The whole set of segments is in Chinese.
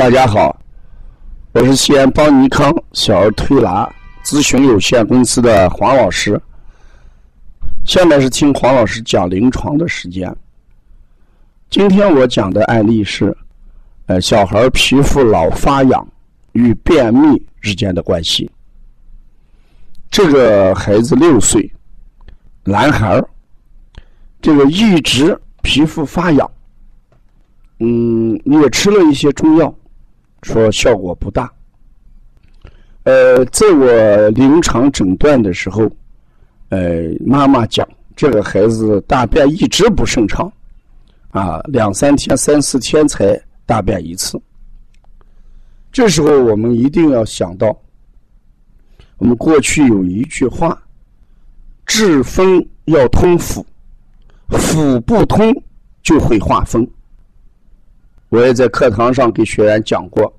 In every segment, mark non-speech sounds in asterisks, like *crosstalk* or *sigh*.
大家好，我是西安邦尼康小儿推拿咨询有限公司的黄老师。下面是听黄老师讲临床的时间。今天我讲的案例是，呃，小孩皮肤老发痒与便秘之间的关系。这个孩子六岁，男孩这个一直皮肤发痒，嗯，也吃了一些中药。说效果不大。呃，在我临床诊断的时候，呃，妈妈讲这个孩子大便一直不顺畅，啊，两三天、三四天才大便一次。这时候我们一定要想到，我们过去有一句话：治风要通腑，腑不通就会化风。我也在课堂上给学员讲过，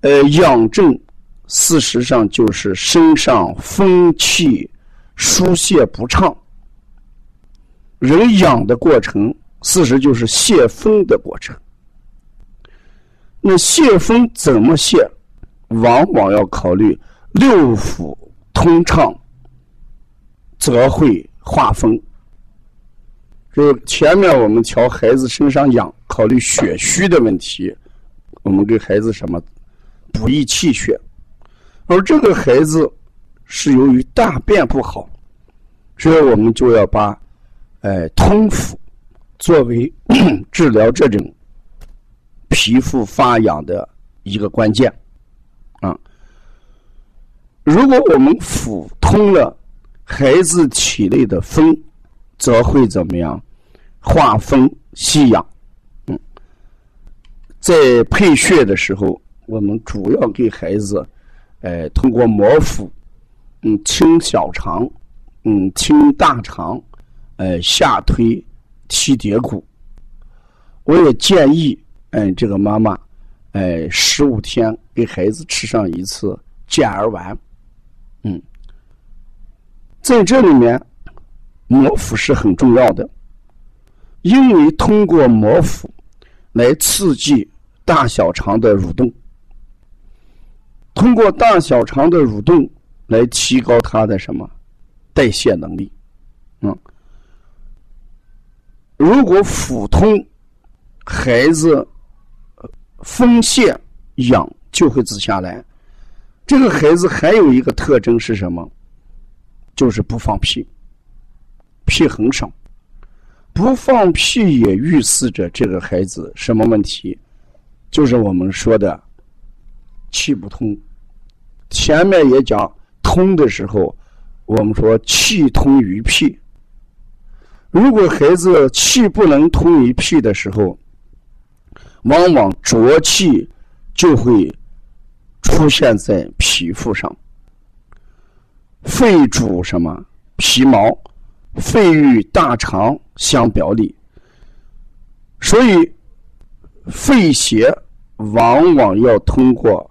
呃，养正事实上就是身上风气疏泄不畅，人养的过程，事实就是泄风的过程。那泄风怎么泄？往往要考虑六腑通畅，则会化风。就前面我们调孩子身上痒，考虑血虚的问题，我们给孩子什么补益气血，而这个孩子是由于大便不好，所以我们就要把哎通腑作为 *clears throat* 治疗这种皮肤发痒的一个关键啊。如果我们腑通了，孩子体内的风。则会怎么样？化风息痒。嗯，在配穴的时候，我们主要给孩子，呃，通过摩腹，嗯，清小肠，嗯，清大肠，呃，下推提蝶骨。我也建议，嗯，这个妈妈，哎，十五天给孩子吃上一次健儿丸。嗯，在这里面。磨腹是很重要的，因为通过磨腹来刺激大小肠的蠕动，通过大小肠的蠕动来提高它的什么代谢能力。嗯，如果腹通，孩子风泄痒就会止下来。这个孩子还有一个特征是什么？就是不放屁。屁很少，不放屁也预示着这个孩子什么问题？就是我们说的气不通。前面也讲通的时候，我们说气通于屁。如果孩子气不能通于屁的时候，往往浊气就会出现在皮肤上。肺主什么？皮毛。肺与大肠相表里，所以肺邪往往要通过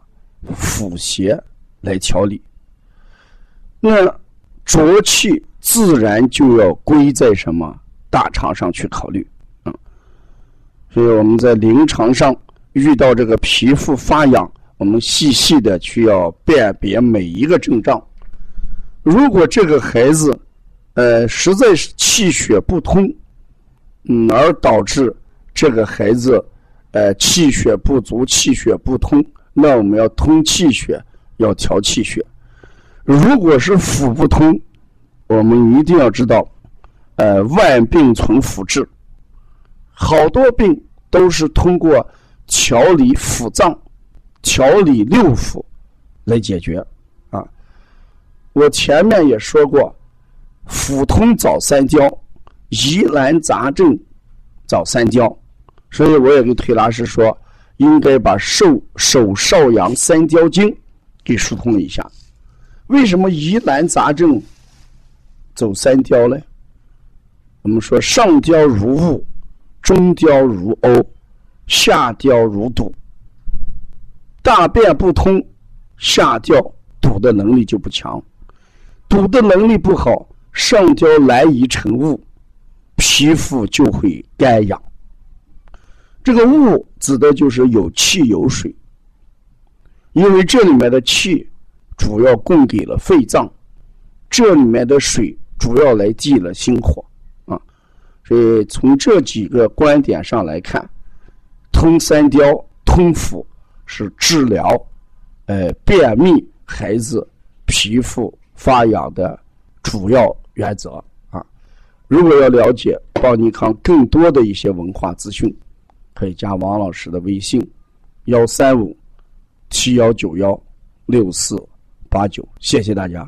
腹邪来调理。那浊气自然就要归在什么大肠上去考虑，嗯。所以我们在临床上遇到这个皮肤发痒，我们细细的去要辨别每一个症状。如果这个孩子，呃，实在是气血不通，嗯，而导致这个孩子，呃，气血不足、气血不通，那我们要通气血，要调气血。如果是腑不通，我们一定要知道，呃，万病从腑治，好多病都是通过调理腑脏、调理六腑来解决。啊，我前面也说过。腹通早三焦，疑难杂症早三焦，所以我也跟推拿师说，应该把手手少阳三焦经给疏通一下。为什么疑难杂症走三焦呢？我们说上焦如雾，中焦如瓯，下焦如堵。大便不通，下焦堵的能力就不强，堵的能力不好。上焦难以成雾，皮肤就会干痒。这个物指的就是有气有水，因为这里面的气主要供给了肺脏，这里面的水主要来济了心火啊。所以从这几个观点上来看，通三焦、通腑是治疗呃便秘孩子皮肤发痒的主要原则啊。如果要了解邦尼康更多的一些文化资讯。可以加王老师的微信：幺三五七幺九幺六四八九，谢谢大家。